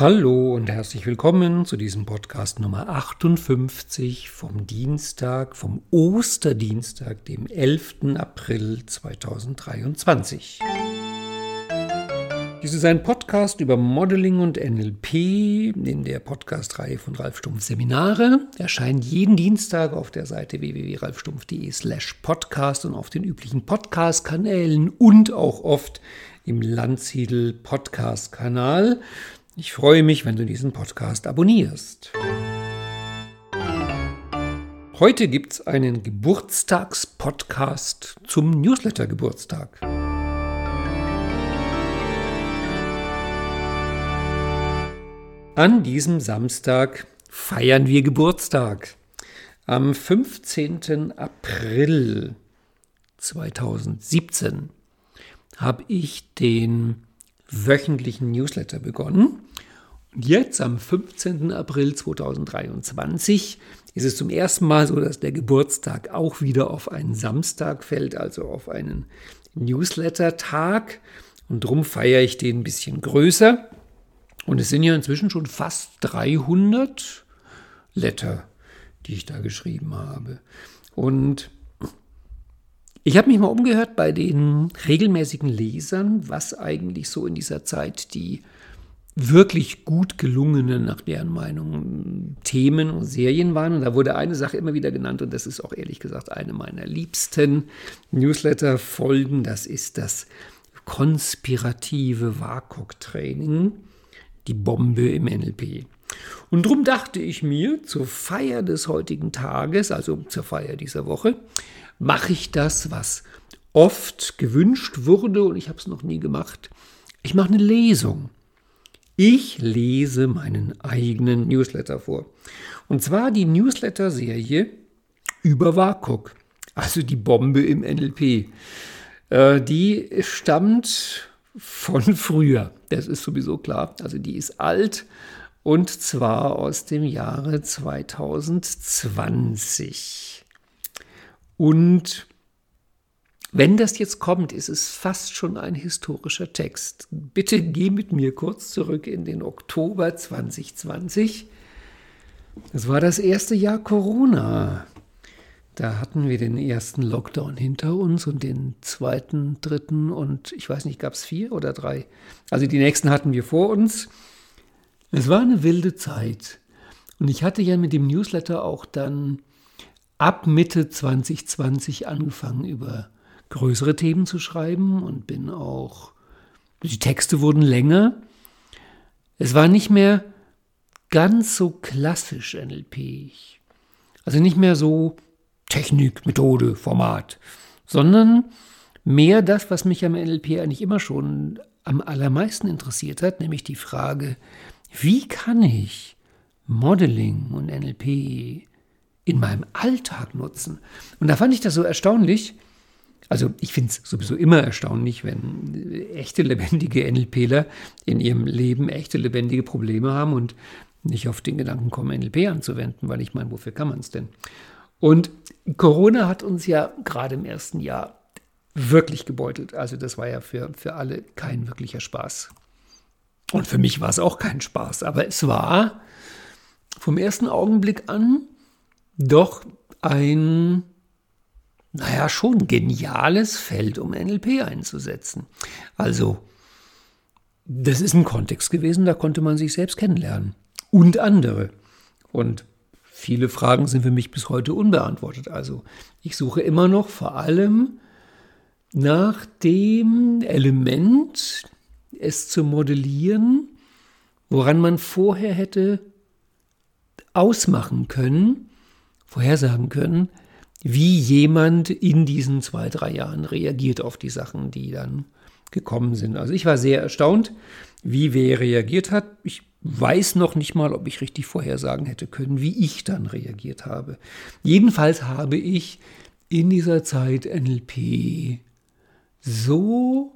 Hallo und herzlich willkommen zu diesem Podcast Nummer 58 vom Dienstag, vom Osterdienstag, dem 11. April 2023. Dies ist ein Podcast über Modeling und NLP in der Podcast-Reihe von Ralf Stumpf Seminare. Erscheint jeden Dienstag auf der Seite www.ralfstumpf.de slash podcast und auf den üblichen Podcast-Kanälen und auch oft im Landsiedel Podcast-Kanal. Ich freue mich, wenn du diesen Podcast abonnierst. Heute gibt es einen Geburtstagspodcast zum Newsletter-Geburtstag. An diesem Samstag feiern wir Geburtstag. Am 15. April 2017 habe ich den wöchentlichen Newsletter begonnen. Und jetzt am 15. April 2023 ist es zum ersten Mal so, dass der Geburtstag auch wieder auf einen Samstag fällt, also auf einen Newsletter-Tag. Und darum feiere ich den ein bisschen größer. Und es sind ja inzwischen schon fast 300 Letter, die ich da geschrieben habe. Und ich habe mich mal umgehört bei den regelmäßigen Lesern, was eigentlich so in dieser Zeit die wirklich gut gelungenen, nach deren Meinung, Themen und Serien waren. Und da wurde eine Sache immer wieder genannt und das ist auch ehrlich gesagt eine meiner liebsten Newsletter-Folgen. Das ist das konspirative WAKOK-Training, die Bombe im NLP. Und darum dachte ich mir, zur Feier des heutigen Tages, also zur Feier dieser Woche, mache ich das, was oft gewünscht wurde und ich habe es noch nie gemacht. Ich mache eine Lesung. Ich lese meinen eigenen Newsletter vor. Und zwar die Newsletter-Serie über WAKOK, also die Bombe im NLP. Äh, die stammt von früher, das ist sowieso klar. Also die ist alt und zwar aus dem Jahre 2020. Und wenn das jetzt kommt, ist es fast schon ein historischer Text. Bitte geh mit mir kurz zurück in den Oktober 2020. Das war das erste Jahr Corona. Da hatten wir den ersten Lockdown hinter uns und den zweiten, dritten und ich weiß nicht, gab es vier oder drei? Also die nächsten hatten wir vor uns. Es war eine wilde Zeit. Und ich hatte ja mit dem Newsletter auch dann ab Mitte 2020 angefangen, über größere Themen zu schreiben und bin auch, die Texte wurden länger. Es war nicht mehr ganz so klassisch NLP. Also nicht mehr so Technik, Methode, Format, sondern mehr das, was mich am NLP eigentlich immer schon am allermeisten interessiert hat, nämlich die Frage, wie kann ich Modeling und NLP in meinem Alltag nutzen. Und da fand ich das so erstaunlich. Also ich finde es sowieso immer erstaunlich, wenn echte lebendige NLPler in ihrem Leben echte lebendige Probleme haben und nicht auf den Gedanken kommen, NLP anzuwenden, weil ich meine, wofür kann man es denn? Und Corona hat uns ja gerade im ersten Jahr wirklich gebeutelt. Also das war ja für, für alle kein wirklicher Spaß. Und für mich war es auch kein Spaß, aber es war vom ersten Augenblick an doch ein, naja, schon geniales Feld, um NLP einzusetzen. Also, das ist ein Kontext gewesen, da konnte man sich selbst kennenlernen. Und andere. Und viele Fragen sind für mich bis heute unbeantwortet. Also, ich suche immer noch vor allem nach dem Element, es zu modellieren, woran man vorher hätte ausmachen können, vorhersagen können, wie jemand in diesen zwei, drei Jahren reagiert auf die Sachen, die dann gekommen sind. Also ich war sehr erstaunt, wie wer reagiert hat. Ich weiß noch nicht mal, ob ich richtig vorhersagen hätte können, wie ich dann reagiert habe. Jedenfalls habe ich in dieser Zeit NLP so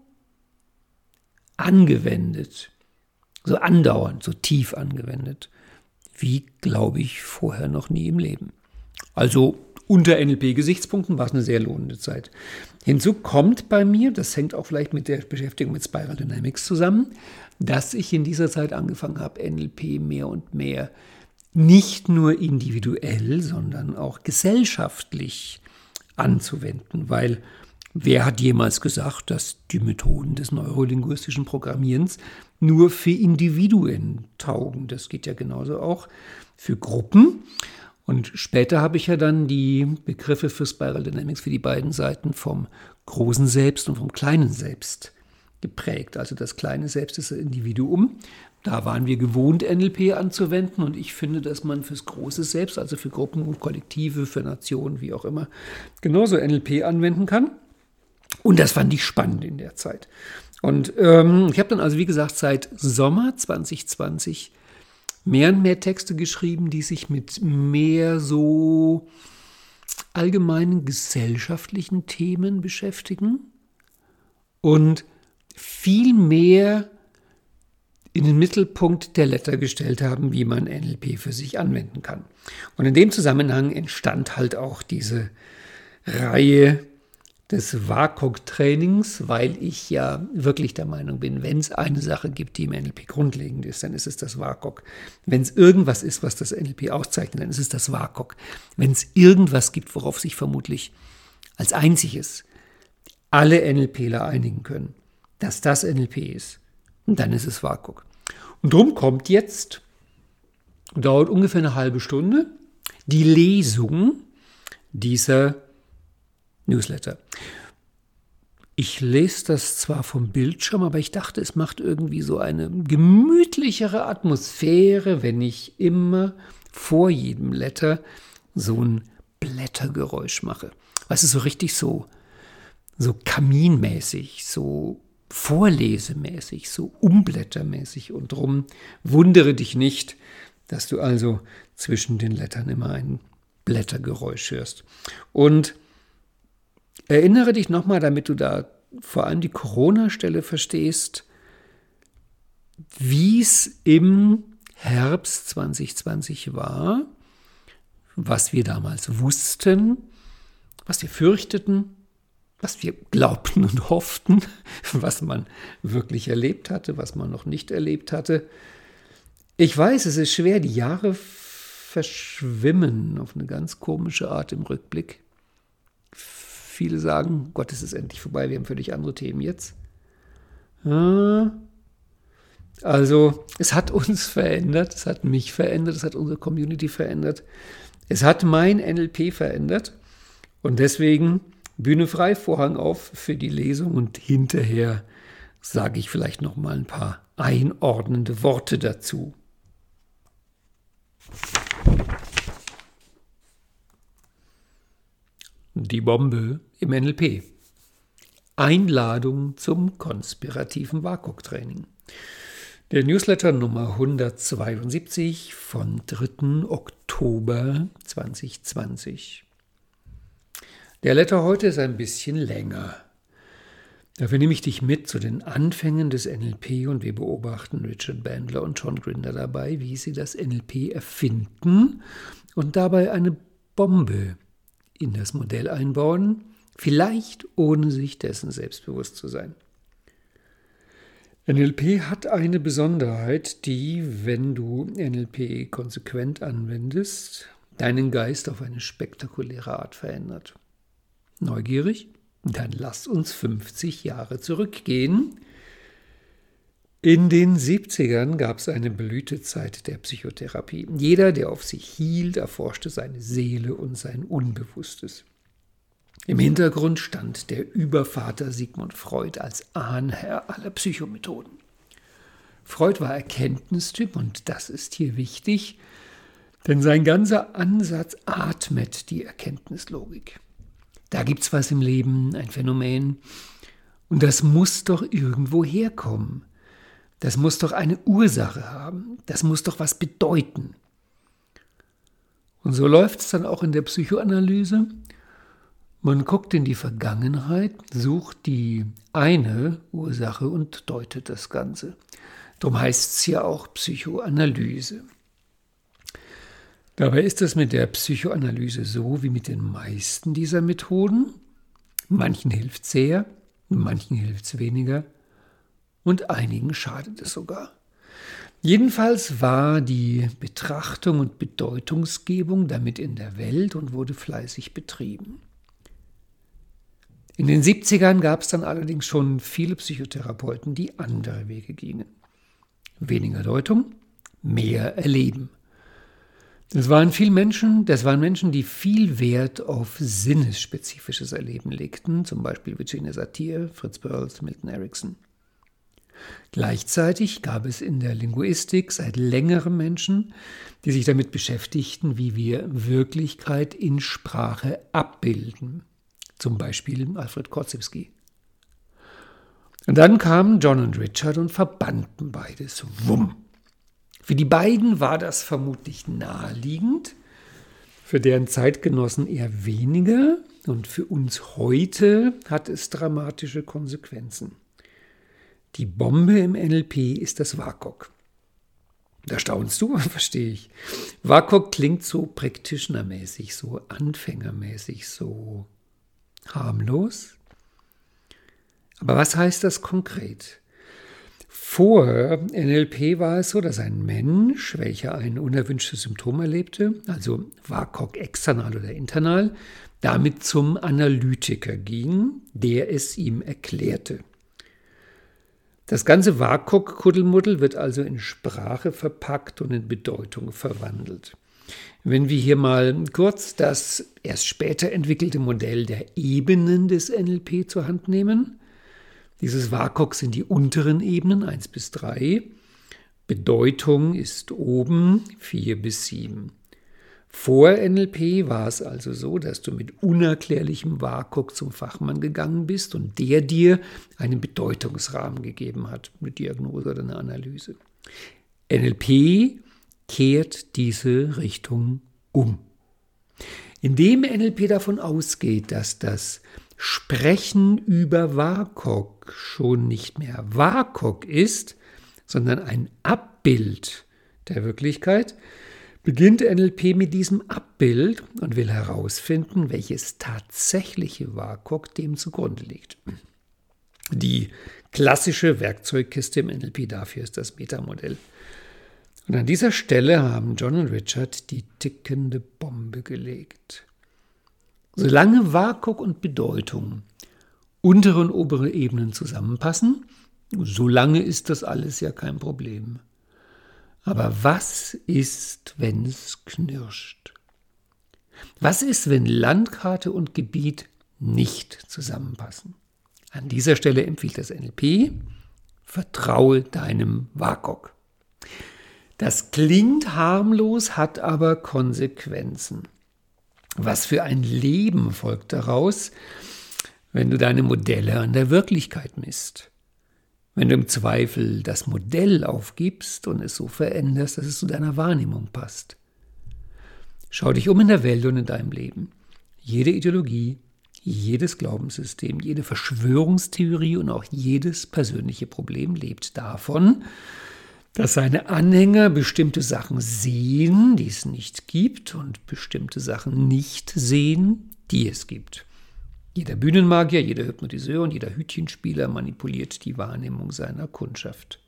angewendet, so andauernd, so tief angewendet, wie, glaube ich, vorher noch nie im Leben. Also unter NLP-Gesichtspunkten war es eine sehr lohnende Zeit. Hinzu kommt bei mir, das hängt auch vielleicht mit der Beschäftigung mit Spiral Dynamics zusammen, dass ich in dieser Zeit angefangen habe, NLP mehr und mehr nicht nur individuell, sondern auch gesellschaftlich anzuwenden, weil wer hat jemals gesagt, dass die Methoden des neurolinguistischen Programmierens nur für Individuen taugen? Das geht ja genauso auch für Gruppen. Und später habe ich ja dann die Begriffe für Spiral Dynamics für die beiden Seiten vom großen Selbst und vom kleinen Selbst geprägt. Also das kleine Selbst ist das Individuum. Da waren wir gewohnt, NLP anzuwenden und ich finde, dass man fürs große Selbst, also für Gruppen und Kollektive, für Nationen, wie auch immer, genauso NLP anwenden kann. Und das fand ich spannend in der Zeit. Und ähm, ich habe dann also, wie gesagt, seit Sommer 2020 mehr und mehr Texte geschrieben, die sich mit mehr so allgemeinen gesellschaftlichen Themen beschäftigen und viel mehr in den Mittelpunkt der Letter gestellt haben, wie man NLP für sich anwenden kann. Und in dem Zusammenhang entstand halt auch diese Reihe des WAKOK-Trainings, weil ich ja wirklich der Meinung bin, wenn es eine Sache gibt, die im NLP grundlegend ist, dann ist es das WAKOK. Wenn es irgendwas ist, was das NLP auszeichnet, dann ist es das WAKOK. Wenn es irgendwas gibt, worauf sich vermutlich als einziges alle NLPler einigen können, dass das NLP ist, dann ist es WAKOK. Und drum kommt jetzt, dauert ungefähr eine halbe Stunde, die Lesung dieser Newsletter. Ich lese das zwar vom Bildschirm, aber ich dachte, es macht irgendwie so eine gemütlichere Atmosphäre, wenn ich immer vor jedem Letter so ein Blättergeräusch mache. Was ist so richtig so, so kaminmäßig, so vorlesemäßig, so umblättermäßig. Und drum wundere dich nicht, dass du also zwischen den Lettern immer ein Blättergeräusch hörst. Und Erinnere dich nochmal, damit du da vor allem die Corona-Stelle verstehst, wie es im Herbst 2020 war, was wir damals wussten, was wir fürchteten, was wir glaubten und hofften, was man wirklich erlebt hatte, was man noch nicht erlebt hatte. Ich weiß, es ist schwer, die Jahre verschwimmen auf eine ganz komische Art im Rückblick. Viele sagen, Gott, es ist endlich vorbei, wir haben völlig andere Themen jetzt. Also, es hat uns verändert, es hat mich verändert, es hat unsere Community verändert. Es hat mein NLP verändert. Und deswegen Bühne frei, Vorhang auf für die Lesung und hinterher sage ich vielleicht noch mal ein paar einordnende Worte dazu. Die Bombe im NLP. Einladung zum konspirativen WAKOK-Training. Der Newsletter Nummer 172 von 3. Oktober 2020. Der Letter heute ist ein bisschen länger. Dafür nehme ich dich mit zu den Anfängen des NLP und wir beobachten Richard Bandler und John Grinder dabei, wie sie das NLP erfinden und dabei eine Bombe in das Modell einbauen, vielleicht ohne sich dessen selbstbewusst zu sein. NLP hat eine Besonderheit, die, wenn du NLP konsequent anwendest, deinen Geist auf eine spektakuläre Art verändert. Neugierig? Dann lass uns 50 Jahre zurückgehen. In den 70ern gab es eine Blütezeit der Psychotherapie. Jeder, der auf sich hielt, erforschte seine Seele und sein Unbewusstes. Im Hintergrund stand der Übervater Sigmund Freud als Ahnherr aller Psychomethoden. Freud war Erkenntnistyp und das ist hier wichtig, denn sein ganzer Ansatz atmet die Erkenntnislogik. Da gibt es was im Leben, ein Phänomen, und das muss doch irgendwo herkommen. Das muss doch eine Ursache haben. Das muss doch was bedeuten. Und so läuft es dann auch in der Psychoanalyse. Man guckt in die Vergangenheit, sucht die eine Ursache und deutet das Ganze. Darum heißt es ja auch Psychoanalyse. Dabei ist es mit der Psychoanalyse so wie mit den meisten dieser Methoden. Manchen hilft es sehr, manchen hilft es weniger und einigen schadet es sogar. Jedenfalls war die Betrachtung und Bedeutungsgebung damit in der Welt und wurde fleißig betrieben. In den 70ern gab es dann allerdings schon viele Psychotherapeuten, die andere Wege gingen. Weniger Deutung, mehr Erleben. Das waren viel Menschen, das waren Menschen, die viel Wert auf sinnesspezifisches Erleben legten, zum Beispiel Virginia Satir, Fritz Perls, Milton Erickson. Gleichzeitig gab es in der Linguistik seit längerem Menschen, die sich damit beschäftigten, wie wir Wirklichkeit in Sprache abbilden, zum Beispiel Alfred Korzybski. Und dann kamen John und Richard und verbanden beides. Wumm. Für die beiden war das vermutlich naheliegend, für deren Zeitgenossen eher weniger und für uns heute hat es dramatische Konsequenzen. Die Bombe im NLP ist das WAKOK. Da staunst du, verstehe ich. WAKOK klingt so practitionermäßig, so anfängermäßig, so harmlos. Aber was heißt das konkret? Vor NLP war es so, dass ein Mensch, welcher ein unerwünschtes Symptom erlebte, also WAKOK external oder internal, damit zum Analytiker ging, der es ihm erklärte. Das ganze WAKOK-Kuddelmuddel wird also in Sprache verpackt und in Bedeutung verwandelt. Wenn wir hier mal kurz das erst später entwickelte Modell der Ebenen des NLP zur Hand nehmen, dieses WAKOK sind die unteren Ebenen 1 bis 3. Bedeutung ist oben 4 bis 7. Vor NLP war es also so, dass du mit unerklärlichem WAKOK zum Fachmann gegangen bist und der dir einen Bedeutungsrahmen gegeben hat, eine Diagnose oder eine Analyse. NLP kehrt diese Richtung um. Indem NLP davon ausgeht, dass das Sprechen über WAKOK schon nicht mehr WAKOK ist, sondern ein Abbild der Wirklichkeit, beginnt NLP mit diesem Abbild und will herausfinden, welches tatsächliche WAKOK dem zugrunde liegt. Die klassische Werkzeugkiste im NLP dafür ist das Metamodell. Und an dieser Stelle haben John und Richard die tickende Bombe gelegt. Solange WAKOK und Bedeutung untere und obere Ebenen zusammenpassen, solange ist das alles ja kein Problem. Aber was ist, wenn es knirscht? Was ist, wenn Landkarte und Gebiet nicht zusammenpassen? An dieser Stelle empfiehlt das NLP, vertraue deinem WAKOK. Das klingt harmlos, hat aber Konsequenzen. Was für ein Leben folgt daraus, wenn du deine Modelle an der Wirklichkeit misst? Wenn du im Zweifel das Modell aufgibst und es so veränderst, dass es zu deiner Wahrnehmung passt. Schau dich um in der Welt und in deinem Leben. Jede Ideologie, jedes Glaubenssystem, jede Verschwörungstheorie und auch jedes persönliche Problem lebt davon, dass seine Anhänger bestimmte Sachen sehen, die es nicht gibt, und bestimmte Sachen nicht sehen, die es gibt. Jeder Bühnenmagier, jeder Hypnotiseur und jeder Hütchenspieler manipuliert die Wahrnehmung seiner Kundschaft.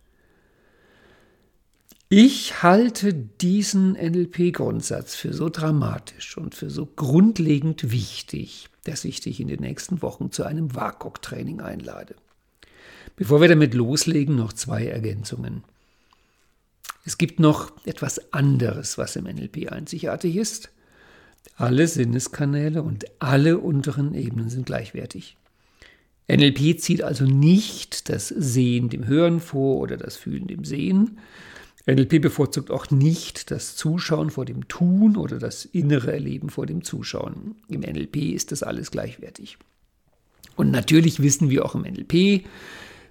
Ich halte diesen NLP-Grundsatz für so dramatisch und für so grundlegend wichtig, dass ich dich in den nächsten Wochen zu einem WAKOK-Training einlade. Bevor wir damit loslegen, noch zwei Ergänzungen. Es gibt noch etwas anderes, was im NLP einzigartig ist. Alle Sinneskanäle und alle unteren Ebenen sind gleichwertig. NLP zieht also nicht das Sehen dem Hören vor oder das Fühlen dem Sehen. NLP bevorzugt auch nicht das Zuschauen vor dem Tun oder das innere Erleben vor dem Zuschauen. Im NLP ist das alles gleichwertig. Und natürlich wissen wir auch im NLP,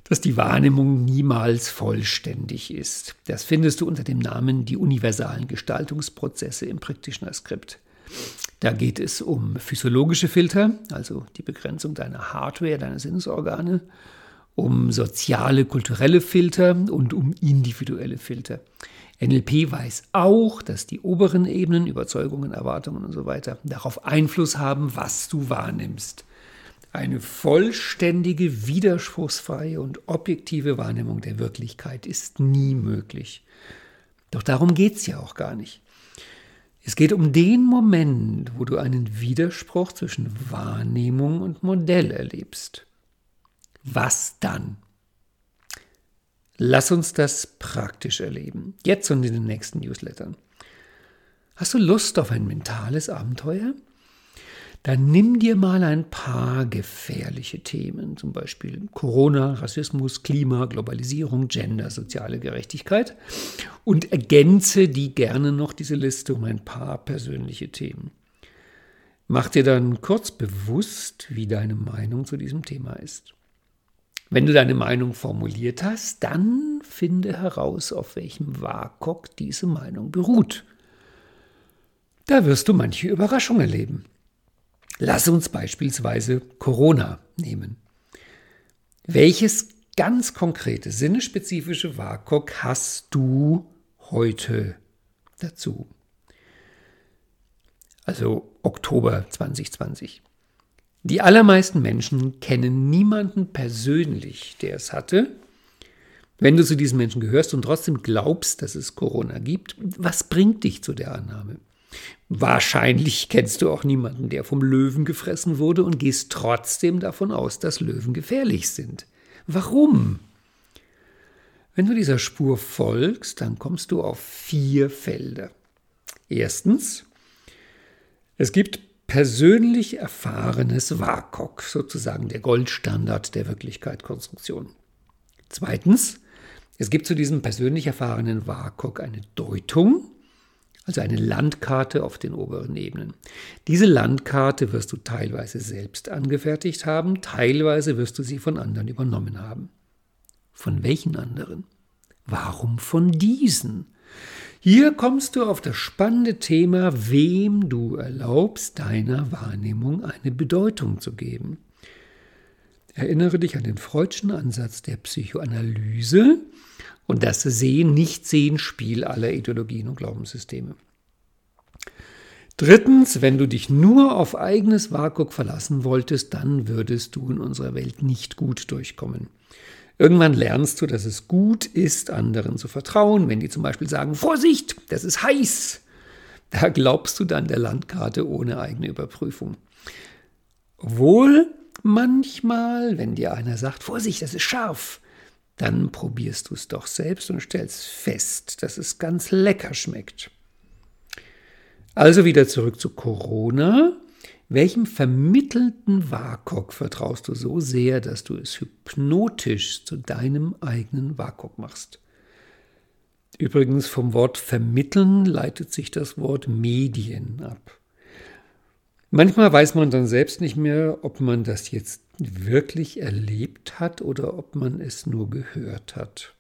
dass die Wahrnehmung niemals vollständig ist. Das findest du unter dem Namen die universalen Gestaltungsprozesse im Practitioner-Skript. Da geht es um physiologische Filter, also die Begrenzung deiner Hardware, deiner Sinnesorgane, um soziale, kulturelle Filter und um individuelle Filter. NLP weiß auch, dass die oberen Ebenen, Überzeugungen, Erwartungen und so weiter, darauf Einfluss haben, was du wahrnimmst. Eine vollständige, widerspruchsfreie und objektive Wahrnehmung der Wirklichkeit ist nie möglich. Doch darum geht es ja auch gar nicht. Es geht um den Moment, wo du einen Widerspruch zwischen Wahrnehmung und Modell erlebst. Was dann? Lass uns das praktisch erleben. Jetzt und in den nächsten Newslettern. Hast du Lust auf ein mentales Abenteuer? Dann nimm dir mal ein paar gefährliche Themen, zum Beispiel Corona, Rassismus, Klima, Globalisierung, Gender, soziale Gerechtigkeit und ergänze die gerne noch diese Liste um ein paar persönliche Themen. Mach dir dann kurz bewusst, wie deine Meinung zu diesem Thema ist. Wenn du deine Meinung formuliert hast, dann finde heraus, auf welchem WAKOK diese Meinung beruht. Da wirst du manche Überraschung erleben. Lass uns beispielsweise Corona nehmen. Welches ganz konkrete, sinnespezifische WAKOK hast du heute dazu? Also Oktober 2020. Die allermeisten Menschen kennen niemanden persönlich, der es hatte. Wenn du zu diesen Menschen gehörst und trotzdem glaubst, dass es Corona gibt, was bringt dich zu der Annahme? Wahrscheinlich kennst du auch niemanden, der vom Löwen gefressen wurde und gehst trotzdem davon aus, dass Löwen gefährlich sind. Warum? Wenn du dieser Spur folgst, dann kommst du auf vier Felder. Erstens, es gibt persönlich erfahrenes WAKOK, sozusagen der Goldstandard der Wirklichkeitskonstruktion. Zweitens, es gibt zu diesem persönlich erfahrenen WAKOK eine Deutung, also eine Landkarte auf den oberen Ebenen. Diese Landkarte wirst du teilweise selbst angefertigt haben, teilweise wirst du sie von anderen übernommen haben. Von welchen anderen? Warum von diesen? Hier kommst du auf das spannende Thema, wem du erlaubst, deiner Wahrnehmung eine Bedeutung zu geben. Erinnere dich an den freudschen Ansatz der Psychoanalyse und das Sehen-Nicht-Sehen-Spiel aller Ideologien und Glaubenssysteme. Drittens, wenn du dich nur auf eigenes WAKOK verlassen wolltest, dann würdest du in unserer Welt nicht gut durchkommen. Irgendwann lernst du, dass es gut ist, anderen zu vertrauen, wenn die zum Beispiel sagen, Vorsicht, das ist heiß. Da glaubst du dann der Landkarte ohne eigene Überprüfung. Obwohl manchmal, wenn dir einer sagt, Vorsicht, das ist scharf, dann probierst du es doch selbst und stellst fest, dass es ganz lecker schmeckt. Also wieder zurück zu Corona. Welchem vermittelten WAKOK vertraust du so sehr, dass du es hypnotisch zu deinem eigenen WAKOK machst? Übrigens vom Wort vermitteln leitet sich das Wort Medien ab. Manchmal weiß man dann selbst nicht mehr, ob man das jetzt wirklich erlebt hat oder ob man es nur gehört hat.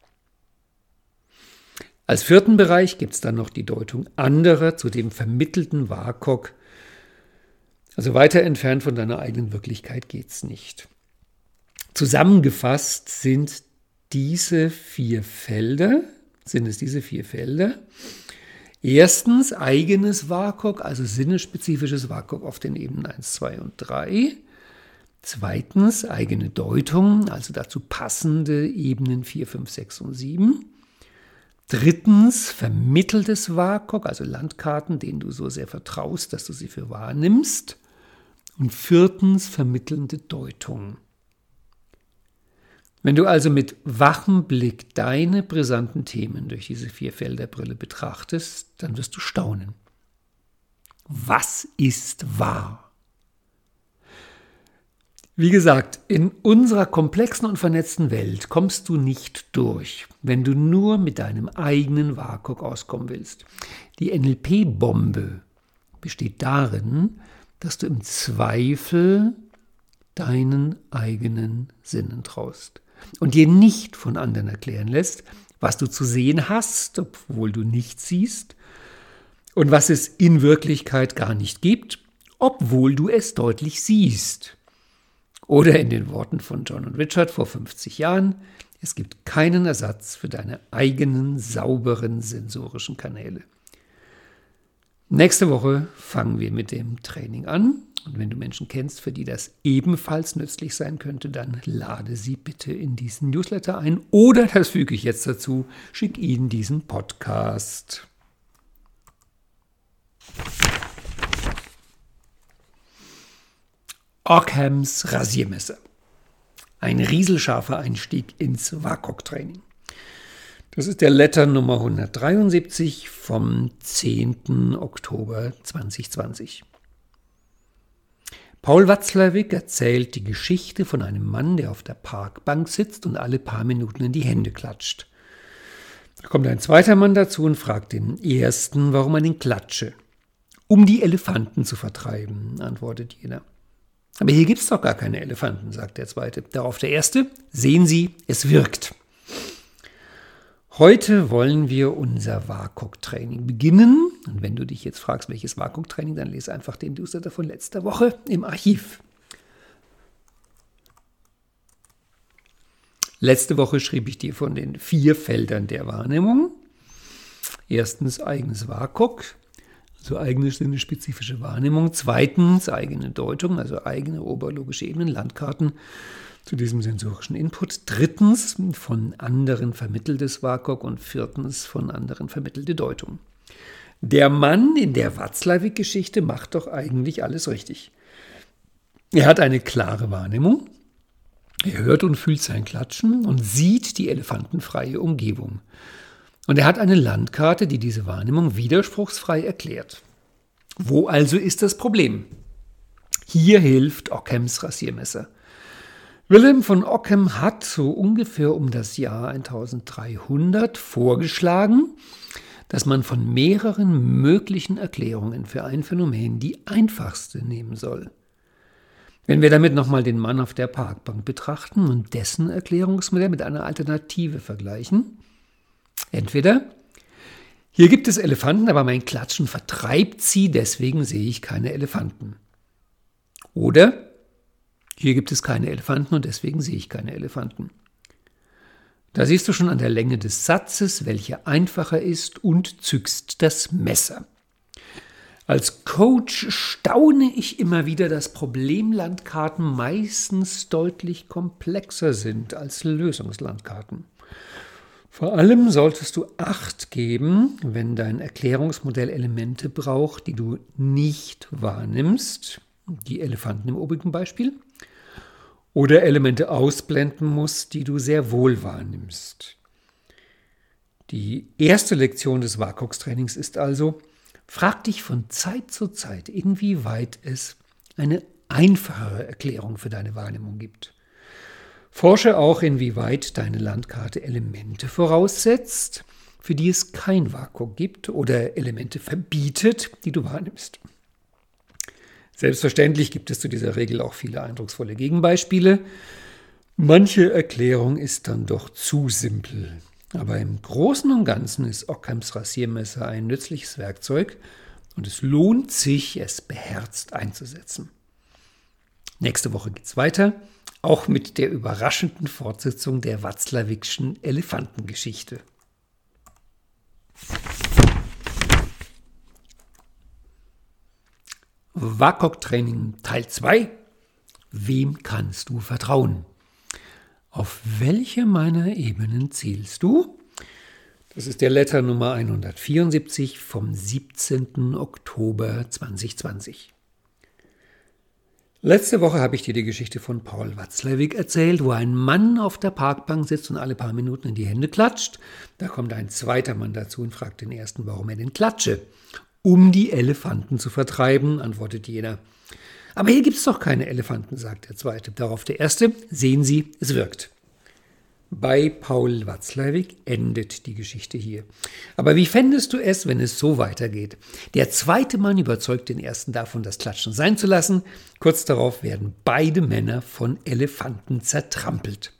Als vierten Bereich gibt es dann noch die Deutung anderer zu dem vermittelten WAKOK, also weiter entfernt von deiner eigenen Wirklichkeit geht es nicht. Zusammengefasst sind diese vier Felder, sind es diese vier Felder. Erstens eigenes WAKOK, also sinnespezifisches WAKOK auf den Ebenen 1, 2 und 3. Zweitens eigene Deutung, also dazu passende Ebenen 4, 5, 6 und 7. Drittens vermitteltes WAKOK, also Landkarten, denen du so sehr vertraust, dass du sie für wahrnimmst. Und viertens vermittelnde Deutung. Wenn du also mit wachem Blick deine brisanten Themen durch diese Vierfelderbrille betrachtest, dann wirst du staunen. Was ist wahr? Wie gesagt, in unserer komplexen und vernetzten Welt kommst du nicht durch, wenn du nur mit deinem eigenen WAKOK auskommen willst. Die NLP-Bombe besteht darin, dass du im Zweifel deinen eigenen Sinnen traust und dir nicht von anderen erklären lässt, was du zu sehen hast, obwohl du nichts siehst, und was es in Wirklichkeit gar nicht gibt, obwohl du es deutlich siehst. Oder in den Worten von John und Richard vor 50 Jahren, Es gibt keinen Ersatz für deine eigenen sauberen sensorischen Kanäle. Nächste Woche fangen wir mit dem Training an. Und wenn du Menschen kennst, für die das ebenfalls nützlich sein könnte, dann lade sie bitte in diesen Newsletter ein. Oder, das füge ich jetzt dazu, schick ihnen diesen Podcast. Ockhams Rasiermesser. Ein rieselscharfer Einstieg ins WAKOK-Training. Das ist der Letter Nummer 173 vom 10. Oktober 2020. Paul Watzlawick erzählt die Geschichte von einem Mann, der auf der Parkbank sitzt und alle paar Minuten in die Hände klatscht. Da kommt ein zweiter Mann dazu und fragt den ersten, warum er den klatsche. Um die Elefanten zu vertreiben, antwortet jener. Aber hier gibt es doch gar keine Elefanten, sagt der zweite. Darauf der erste, sehen Sie, es wirkt. Heute wollen wir unser WAKOK-Training beginnen. Und wenn du dich jetzt fragst, welches WAKOK-Training, dann lese einfach den Newsletter von letzter Woche im Archiv. Letzte Woche schrieb ich dir von den vier Feldern der Wahrnehmung. Erstens eigenes WAKOK, also eigene spezifische Wahrnehmung. Zweitens eigene Deutung, also eigene oberlogische Ebenen, Landkarten zu diesem sensorischen Input. Drittens von anderen vermitteltes WAKOK und viertens von anderen vermittelte Deutung. Der Mann in der Watzlawick-Geschichte macht doch eigentlich alles richtig. Er hat eine klare Wahrnehmung, er hört und fühlt sein Klatschen und sieht die elefantenfreie Umgebung. Und er hat eine Landkarte, die diese Wahrnehmung widerspruchsfrei erklärt. Wo also ist das Problem? Hier hilft Ockhams Rasiermesser. Wilhelm von Ockham hat so ungefähr um das Jahr 1300 vorgeschlagen, dass man von mehreren möglichen Erklärungen für ein Phänomen die einfachste nehmen soll. Wenn wir damit nochmal den Mann auf der Parkbank betrachten und dessen Erklärungsmodell mit einer Alternative vergleichen, entweder hier gibt es Elefanten, aber mein Klatschen vertreibt sie, deswegen sehe ich keine Elefanten. Oder hier gibt es keine Elefanten und deswegen sehe ich keine Elefanten. Da siehst du schon an der Länge des Satzes, welcher einfacher ist und zückst das Messer. Als Coach staune ich immer wieder, dass Problemlandkarten meistens deutlich komplexer sind als Lösungslandkarten. Vor allem solltest du Acht geben, wenn dein Erklärungsmodell Elemente braucht, die du nicht wahrnimmst, die Elefanten im obigen Beispiel, oder Elemente ausblenden musst, die du sehr wohl wahrnimmst. Die erste Lektion des WAKOX-Trainings ist also, Frag dich von Zeit zu Zeit, inwieweit es eine einfachere Erklärung für deine Wahrnehmung gibt. Forsche auch, inwieweit deine Landkarte Elemente voraussetzt, für die es kein Vakuum gibt oder Elemente verbietet, die du wahrnimmst. Selbstverständlich gibt es zu dieser Regel auch viele eindrucksvolle Gegenbeispiele. Manche Erklärung ist dann doch zu simpel. Aber im Großen und Ganzen ist Ockhams Rasiermesser ein nützliches Werkzeug und es lohnt sich, es beherzt einzusetzen. Nächste Woche geht es weiter, auch mit der überraschenden Fortsetzung der Watzlawickschen Elefantengeschichte. WAKOK-Training Teil 2. Wem kannst du vertrauen? Auf welche meiner Ebenen zielst du? Das ist der Letter Nummer 174 vom 17. Oktober 2020. Letzte Woche habe ich dir die Geschichte von Paul Watzlawick erzählt, wo ein Mann auf der Parkbank sitzt und alle paar Minuten in die Hände klatscht. Da kommt ein zweiter Mann dazu und fragt den ersten, warum er denn klatsche. Um die Elefanten zu vertreiben, antwortet jener. Aber hier gibt es doch keine Elefanten, sagt der zweite. Darauf der erste, sehen Sie, es wirkt. Bei Paul Watzlawick endet die Geschichte hier. Aber wie fändest du es, wenn es so weitergeht? Der zweite Mann überzeugt den ersten davon, das Klatschen sein zu lassen. Kurz darauf werden beide Männer von Elefanten zertrampelt.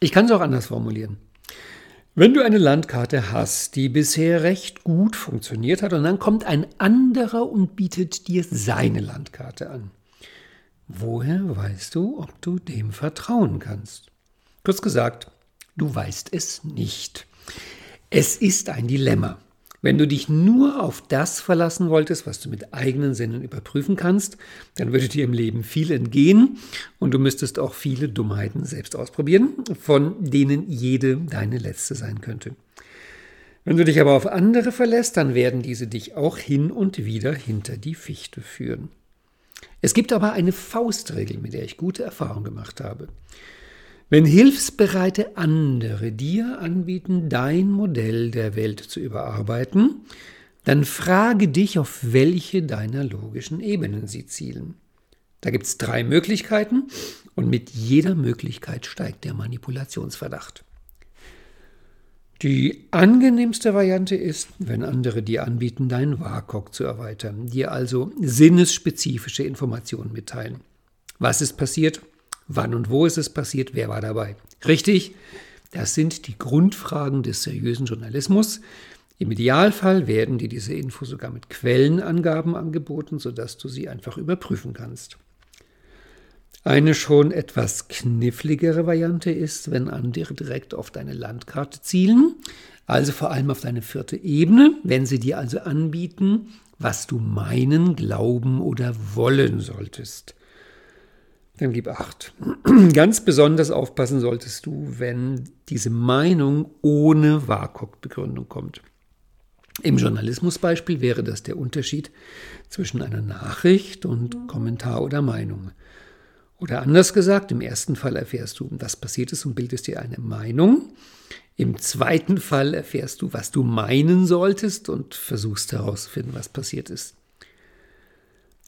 Ich kann es auch anders formulieren. Wenn du eine Landkarte hast, die bisher recht gut funktioniert hat, und dann kommt ein anderer und bietet dir seine Landkarte an, woher weißt du, ob du dem vertrauen kannst? Kurz gesagt, du weißt es nicht. Es ist ein Dilemma. Wenn du dich nur auf das verlassen wolltest, was du mit eigenen Sinnen überprüfen kannst, dann würde dir im Leben viel entgehen und du müsstest auch viele Dummheiten selbst ausprobieren, von denen jede deine letzte sein könnte. Wenn du dich aber auf andere verlässt, dann werden diese dich auch hin und wieder hinter die Fichte führen. Es gibt aber eine Faustregel, mit der ich gute Erfahrungen gemacht habe. Wenn hilfsbereite andere dir anbieten, dein Modell der Welt zu überarbeiten, dann frage dich, auf welche deiner logischen Ebenen sie zielen. Da gibt es drei Möglichkeiten und mit jeder Möglichkeit steigt der Manipulationsverdacht. Die angenehmste Variante ist, wenn andere dir anbieten, dein WAKOK zu erweitern, dir also sinnesspezifische Informationen mitteilen. Was ist passiert? Wann und wo ist es passiert? Wer war dabei? Richtig, das sind die Grundfragen des seriösen Journalismus. Im Idealfall werden dir diese Infos sogar mit Quellenangaben angeboten, sodass du sie einfach überprüfen kannst. Eine schon etwas kniffligere Variante ist, wenn andere direkt auf deine Landkarte zielen, also vor allem auf deine vierte Ebene, wenn sie dir also anbieten, was du meinen, glauben oder wollen solltest. Dann gib acht. Ganz besonders aufpassen solltest du, wenn diese Meinung ohne WAKOK-Begründung kommt. Im Journalismusbeispiel wäre das der Unterschied zwischen einer Nachricht und Kommentar oder Meinung. Oder anders gesagt, im ersten Fall erfährst du, was passiert ist und bildest dir eine Meinung. Im zweiten Fall erfährst du, was du meinen solltest und versuchst herauszufinden, was passiert ist.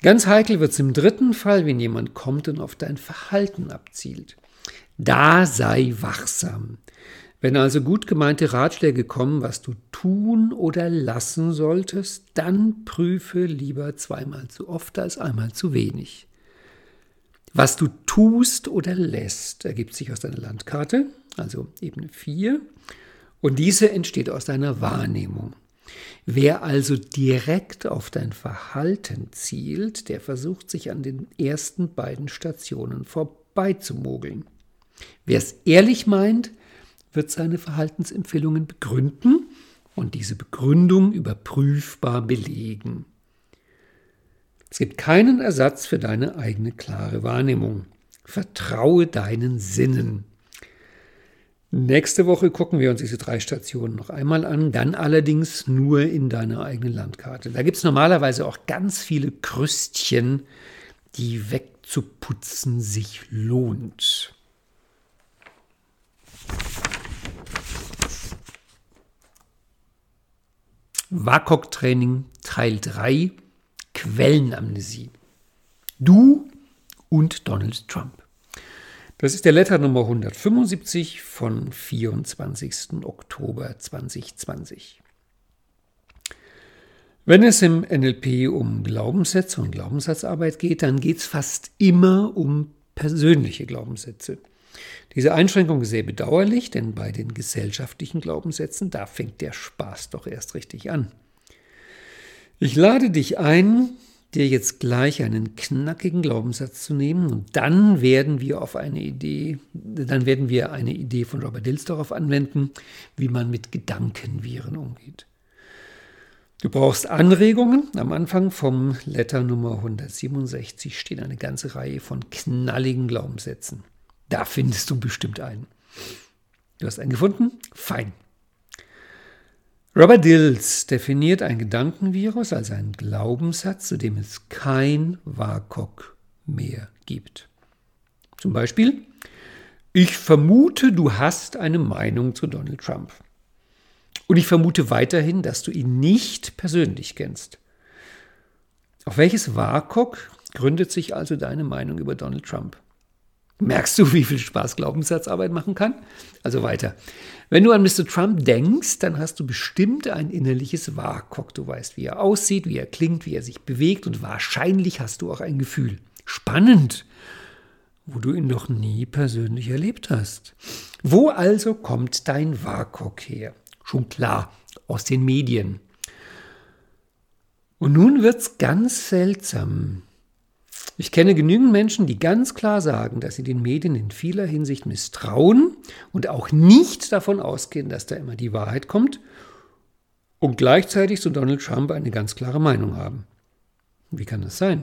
Ganz heikel wird es im dritten Fall, wenn jemand kommt und auf dein Verhalten abzielt. Da sei wachsam. Wenn also gut gemeinte Ratschläge kommen, was du tun oder lassen solltest, dann prüfe lieber zweimal zu oft als einmal zu wenig. Was du tust oder lässt, ergibt sich aus deiner Landkarte, also Ebene 4, und diese entsteht aus deiner Wahrnehmung. Wer also direkt auf dein Verhalten zielt, der versucht sich an den ersten beiden Stationen vorbeizumogeln. Wer es ehrlich meint, wird seine Verhaltensempfehlungen begründen und diese Begründung überprüfbar belegen. Es gibt keinen Ersatz für deine eigene klare Wahrnehmung. Vertraue deinen Sinnen. Nächste Woche gucken wir uns diese drei Stationen noch einmal an, dann allerdings nur in deiner eigenen Landkarte. Da gibt es normalerweise auch ganz viele Krüstchen, die wegzuputzen sich lohnt. WAKOK-Training Teil 3 Quellenamnesie. Du und Donald Trump. Das ist der Letter Nummer 175 von 24. Oktober 2020. Wenn es im NLP um Glaubenssätze und Glaubenssatzarbeit geht, dann geht es fast immer um persönliche Glaubenssätze. Diese Einschränkung ist sehr bedauerlich, denn bei den gesellschaftlichen Glaubenssätzen, da fängt der Spaß doch erst richtig an. Ich lade dich ein, dir jetzt gleich einen knackigen Glaubenssatz zu nehmen und dann werden wir auf eine Idee, dann werden wir eine Idee von Robert Dills darauf anwenden, wie man mit Gedankenviren umgeht. Du brauchst Anregungen. Am Anfang vom Letter Nummer 167 steht eine ganze Reihe von knalligen Glaubenssätzen. Da findest du bestimmt einen. Du hast einen gefunden? Fein. Robert Dills definiert ein Gedankenvirus als einen Glaubenssatz, zu dem es kein WAKOK mehr gibt. Zum Beispiel, ich vermute, du hast eine Meinung zu Donald Trump. Und ich vermute weiterhin, dass du ihn nicht persönlich kennst. Auf welches WAKOK gründet sich also deine Meinung über Donald Trump? Merkst du, wie viel Spaß Glaubenssatzarbeit machen kann? Also weiter. Wenn du an Mr. Trump denkst, dann hast du bestimmt ein innerliches WAKOK. Du weißt, wie er aussieht, wie er klingt, wie er sich bewegt und wahrscheinlich hast du auch ein Gefühl. Spannend, wo du ihn noch nie persönlich erlebt hast. Wo also kommt dein WAKOK her? Schon klar, aus den Medien. Und nun wird's ganz seltsam. Ich kenne genügend Menschen, die ganz klar sagen, dass sie den Medien in vieler Hinsicht misstrauen und auch nicht davon ausgehen, dass da immer die Wahrheit kommt und gleichzeitig zu Donald Trump eine ganz klare Meinung haben. Wie kann das sein?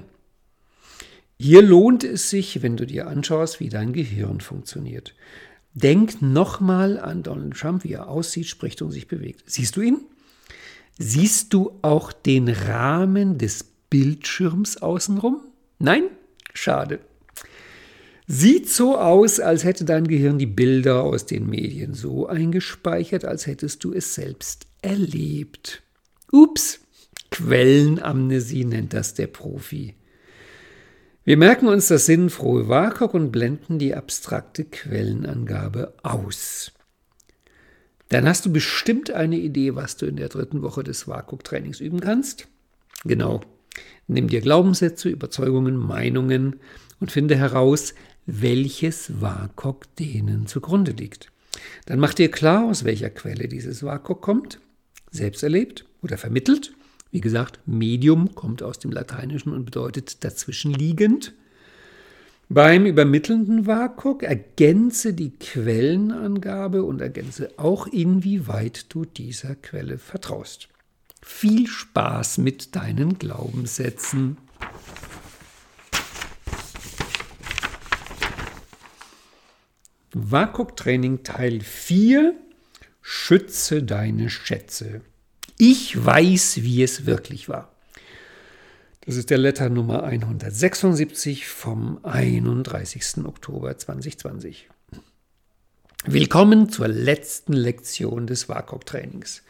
Hier lohnt es sich, wenn du dir anschaust, wie dein Gehirn funktioniert. Denk nochmal an Donald Trump, wie er aussieht, spricht und sich bewegt. Siehst du ihn? Siehst du auch den Rahmen des Bildschirms außenrum? Nein? Schade. Sieht so aus, als hätte dein Gehirn die Bilder aus den Medien so eingespeichert, als hättest du es selbst erlebt. Ups, Quellenamnesie nennt das der Profi. Wir merken uns das sinnfrohe WAKOK und blenden die abstrakte Quellenangabe aus. Dann hast du bestimmt eine Idee, was du in der dritten Woche des WAKOK-Trainings üben kannst. Genau. Nimm dir Glaubenssätze, Überzeugungen, Meinungen und finde heraus, welches WAKOK denen zugrunde liegt. Dann mach dir klar, aus welcher Quelle dieses WAKOK kommt, selbst erlebt oder vermittelt wie gesagt, Medium kommt aus dem Lateinischen und bedeutet dazwischenliegend. Beim übermittelnden WAKOK ergänze die Quellenangabe und ergänze auch, inwieweit du dieser Quelle vertraust. Viel Spaß mit deinen Glaubenssätzen. WAKOK-Training Teil 4 Schütze deine Schätze. Ich weiß, wie es wirklich war. Das ist der Letter Nummer 176 vom 31. Oktober 2020. Willkommen zur letzten Lektion des WAKOK-Trainings.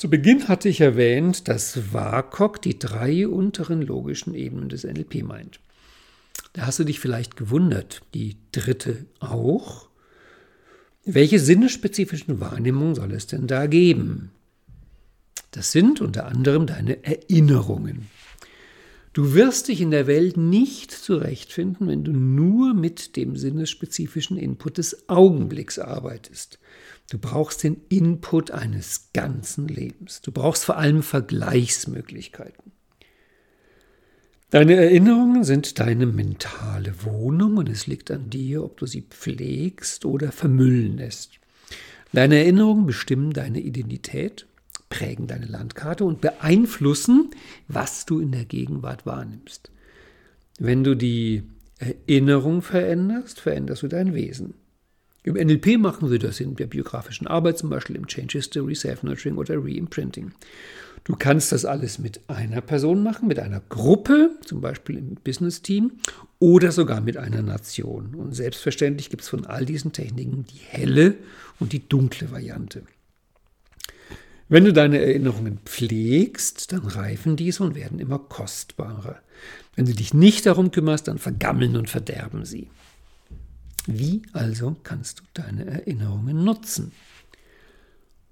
Zu Beginn hatte ich erwähnt, dass WAKOK die drei unteren logischen Ebenen des NLP meint. Da hast du dich vielleicht gewundert, die dritte auch. Welche sinnespezifischen Wahrnehmungen soll es denn da geben? Das sind unter anderem deine Erinnerungen. Du wirst dich in der Welt nicht zurechtfinden, wenn du nur mit dem sinnesspezifischen Input des Augenblicks arbeitest. Du brauchst den Input eines ganzen Lebens. Du brauchst vor allem Vergleichsmöglichkeiten. Deine Erinnerungen sind deine mentale Wohnung und es liegt an dir, ob du sie pflegst oder vermüllen lässt. Deine Erinnerungen bestimmen deine Identität prägen deine Landkarte und beeinflussen, was du in der Gegenwart wahrnimmst. Wenn du die Erinnerung veränderst, veränderst du dein Wesen. Im NLP machen wir das in der biografischen Arbeit, zum Beispiel im Change History, Self-Nurturing oder Reimprinting. Du kannst das alles mit einer Person machen, mit einer Gruppe, zum Beispiel im Business-Team oder sogar mit einer Nation. Und selbstverständlich gibt es von all diesen Techniken die helle und die dunkle Variante. Wenn du deine Erinnerungen pflegst, dann reifen diese und werden immer kostbarer. Wenn du dich nicht darum kümmerst, dann vergammeln und verderben sie. Wie also kannst du deine Erinnerungen nutzen?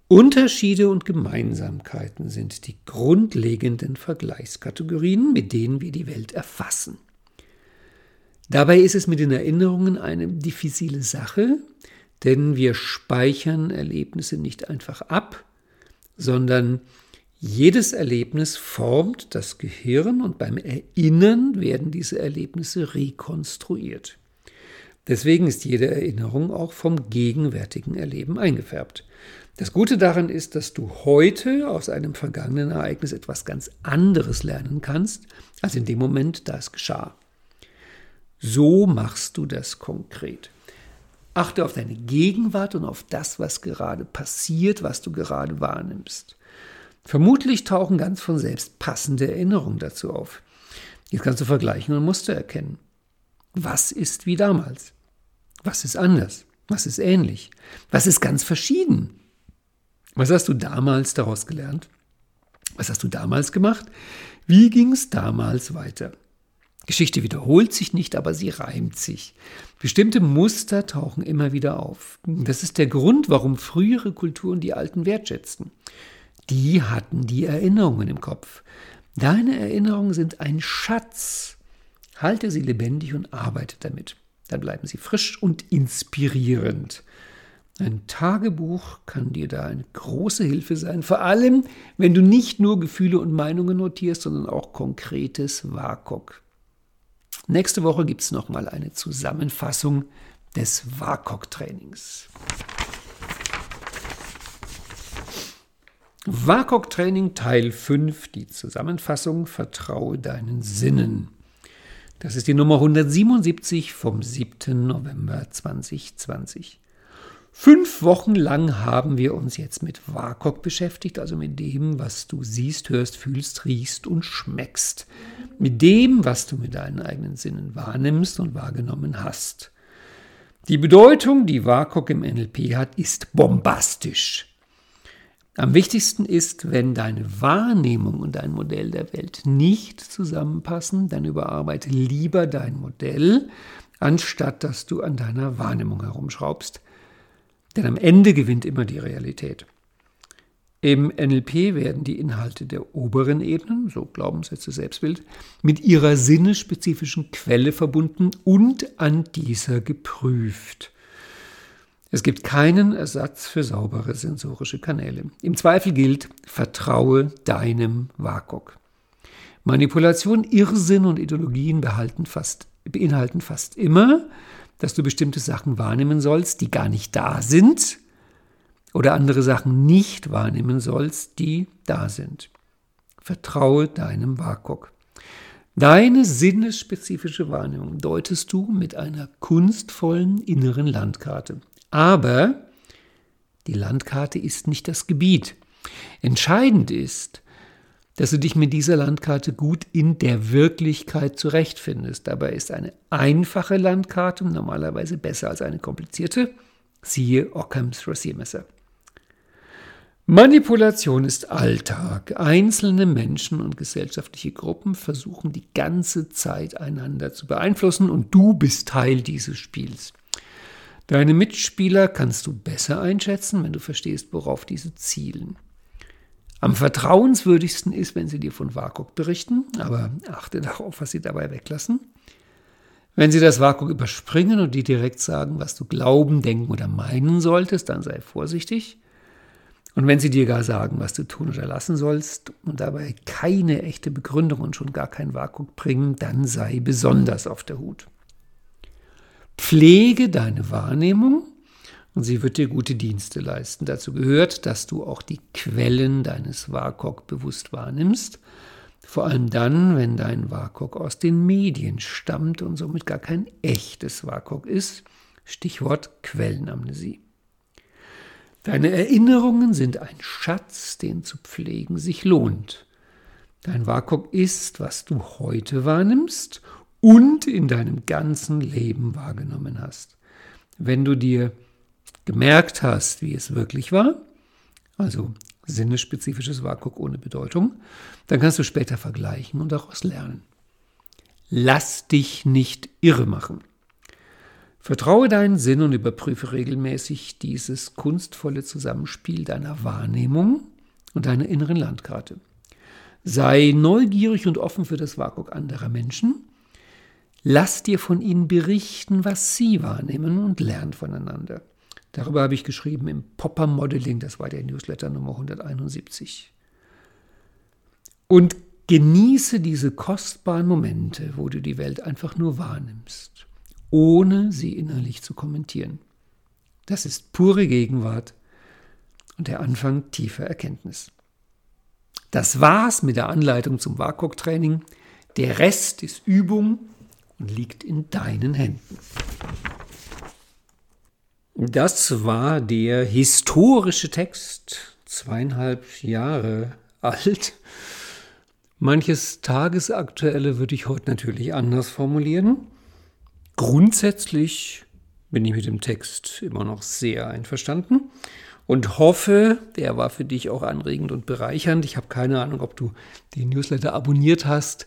Unterschiede und Gemeinsamkeiten sind die grundlegenden Vergleichskategorien, mit denen wir die Welt erfassen. Dabei ist es mit den Erinnerungen eine diffizile Sache, denn wir speichern Erlebnisse nicht einfach ab, sondern jedes Erlebnis formt das Gehirn und beim Erinnern werden diese Erlebnisse rekonstruiert. Deswegen ist jede Erinnerung auch vom gegenwärtigen Erleben eingefärbt. Das Gute daran ist, dass du heute aus einem vergangenen Ereignis etwas ganz anderes lernen kannst, als in dem Moment, da es geschah. So machst du das konkret. Achte auf deine Gegenwart und auf das, was gerade passiert, was du gerade wahrnimmst. Vermutlich tauchen ganz von selbst passende Erinnerungen dazu auf. Jetzt kannst du vergleichen und Muster erkennen. Was ist wie damals? Was ist anders? Was ist ähnlich? Was ist ganz verschieden? Was hast du damals daraus gelernt? Was hast du damals gemacht? Wie ging es damals weiter? Geschichte wiederholt sich nicht, aber sie reimt sich. Bestimmte Muster tauchen immer wieder auf. Das ist der Grund, warum frühere Kulturen die Alten wertschätzten. Die hatten die Erinnerungen im Kopf. Deine Erinnerungen sind ein Schatz. Halte sie lebendig und arbeite damit. Dann bleiben sie frisch und inspirierend. Ein Tagebuch kann dir da eine große Hilfe sein, vor allem wenn du nicht nur Gefühle und Meinungen notierst, sondern auch konkretes WAKOK. Nächste Woche gibt es nochmal eine Zusammenfassung des WAKOK-Trainings. WAKOK-Training Teil 5, die Zusammenfassung Vertraue deinen Sinnen. Das ist die Nummer 177 vom 7. November 2020. Fünf Wochen lang haben wir uns jetzt mit WAKOK beschäftigt, also mit dem, was du siehst, hörst, fühlst, riechst und schmeckst. Mit dem, was du mit deinen eigenen Sinnen wahrnimmst und wahrgenommen hast. Die Bedeutung, die WAKOK im NLP hat, ist bombastisch. Am wichtigsten ist, wenn deine Wahrnehmung und dein Modell der Welt nicht zusammenpassen, dann überarbeite lieber dein Modell, anstatt dass du an deiner Wahrnehmung herumschraubst. Denn am Ende gewinnt immer die Realität. Im NLP werden die Inhalte der oberen Ebenen, so Glaubenssätze, Selbstbild, mit ihrer sinnespezifischen Quelle verbunden und an dieser geprüft. Es gibt keinen Ersatz für saubere sensorische Kanäle. Im Zweifel gilt, vertraue deinem WAKOK. Manipulation, Irrsinn und Ideologien fast, beinhalten fast immer, dass du bestimmte Sachen wahrnehmen sollst, die gar nicht da sind, oder andere Sachen nicht wahrnehmen sollst, die da sind. Vertraue deinem WAKOK. Deine sinnesspezifische Wahrnehmung deutest du mit einer kunstvollen inneren Landkarte. Aber die Landkarte ist nicht das Gebiet. Entscheidend ist, dass du dich mit dieser Landkarte gut in der Wirklichkeit zurechtfindest. Dabei ist eine einfache Landkarte normalerweise besser als eine komplizierte. Siehe Ockhams Rasiermesser. Manipulation ist Alltag. Einzelne Menschen und gesellschaftliche Gruppen versuchen die ganze Zeit einander zu beeinflussen und du bist Teil dieses Spiels. Deine Mitspieler kannst du besser einschätzen, wenn du verstehst, worauf diese zielen. Am vertrauenswürdigsten ist, wenn sie dir von WAKOK berichten, aber achte darauf, was sie dabei weglassen. Wenn sie das WAKOK überspringen und dir direkt sagen, was du glauben, denken oder meinen solltest, dann sei vorsichtig. Und wenn sie dir gar sagen, was du tun oder lassen sollst und dabei keine echte Begründung und schon gar kein WAKOK bringen, dann sei besonders auf der Hut. Pflege deine Wahrnehmung und sie wird dir gute Dienste leisten. Dazu gehört, dass du auch die Quellen deines WAKOK bewusst wahrnimmst. Vor allem dann, wenn dein WAKOK aus den Medien stammt und somit gar kein echtes WAKOK ist. Stichwort Quellenamnesie. Deine Erinnerungen sind ein Schatz, den zu pflegen sich lohnt. Dein WAKOK ist, was du heute wahrnimmst und in deinem ganzen Leben wahrgenommen hast. Wenn du dir gemerkt hast, wie es wirklich war, also sinnespezifisches WAKOK ohne Bedeutung, dann kannst du später vergleichen und daraus lernen. Lass dich nicht irre machen. Vertraue deinen Sinn und überprüfe regelmäßig dieses kunstvolle Zusammenspiel deiner Wahrnehmung und deiner inneren Landkarte. Sei neugierig und offen für das WAKOK anderer Menschen Lass dir von ihnen berichten, was sie wahrnehmen und lern voneinander. Darüber habe ich geschrieben im Popper Modeling, das war der Newsletter Nummer 171. Und genieße diese kostbaren Momente, wo du die Welt einfach nur wahrnimmst, ohne sie innerlich zu kommentieren. Das ist pure Gegenwart und der Anfang tiefer Erkenntnis. Das war's mit der Anleitung zum WAKOK-Training. Der Rest ist Übung und liegt in deinen Händen. Das war der historische Text, zweieinhalb Jahre alt. Manches Tagesaktuelle würde ich heute natürlich anders formulieren. Grundsätzlich bin ich mit dem Text immer noch sehr einverstanden und hoffe, der war für dich auch anregend und bereichernd. Ich habe keine Ahnung, ob du den Newsletter abonniert hast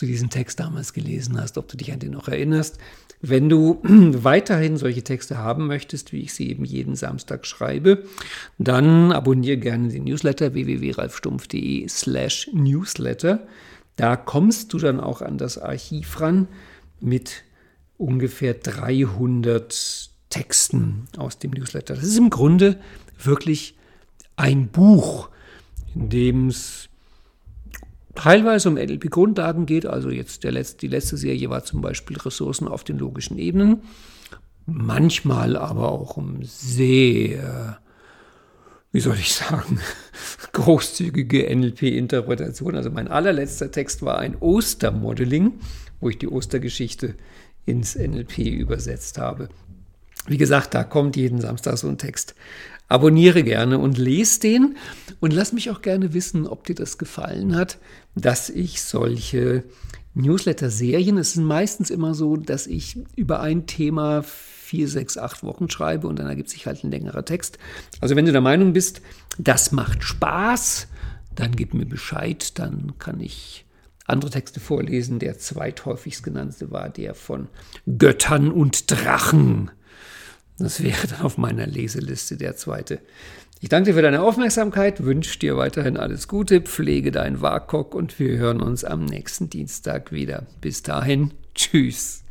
du diesen Text damals gelesen hast, ob du dich an den noch erinnerst. Wenn du weiterhin solche Texte haben möchtest, wie ich sie eben jeden Samstag schreibe, dann abonniere gerne den Newsletter www.ralfstumpf.de slash newsletter. Da kommst du dann auch an das Archiv ran mit ungefähr 300 Texten aus dem Newsletter. Das ist im Grunde wirklich ein Buch, in dem es teilweise um NLP-Grundlagen geht. Also jetzt der letzte, die letzte Serie war zum Beispiel Ressourcen auf den logischen Ebenen. Manchmal aber auch um sehr, wie soll ich sagen, großzügige NLP-Interpretation. Also mein allerletzter Text war ein Ostermodeling, wo ich die Ostergeschichte ins NLP übersetzt habe. Wie gesagt, da kommt jeden Samstag so ein Text. Abonniere gerne und lese den und lass mich auch gerne wissen, ob dir das gefallen hat, dass ich solche Newsletter-Serien, es ist meistens immer so, dass ich über ein Thema vier, sechs, acht Wochen schreibe und dann ergibt sich halt ein längerer Text. Also wenn du der Meinung bist, das macht Spaß, dann gib mir Bescheid, dann kann ich andere Texte vorlesen. Der zweithäufigst genannte war der von Göttern und Drachen. Das wäre dann auf meiner Leseliste der zweite. Ich danke dir für deine Aufmerksamkeit, wünsche dir weiterhin alles Gute, pflege deinen WAKOK und wir hören uns am nächsten Dienstag wieder. Bis dahin, tschüss.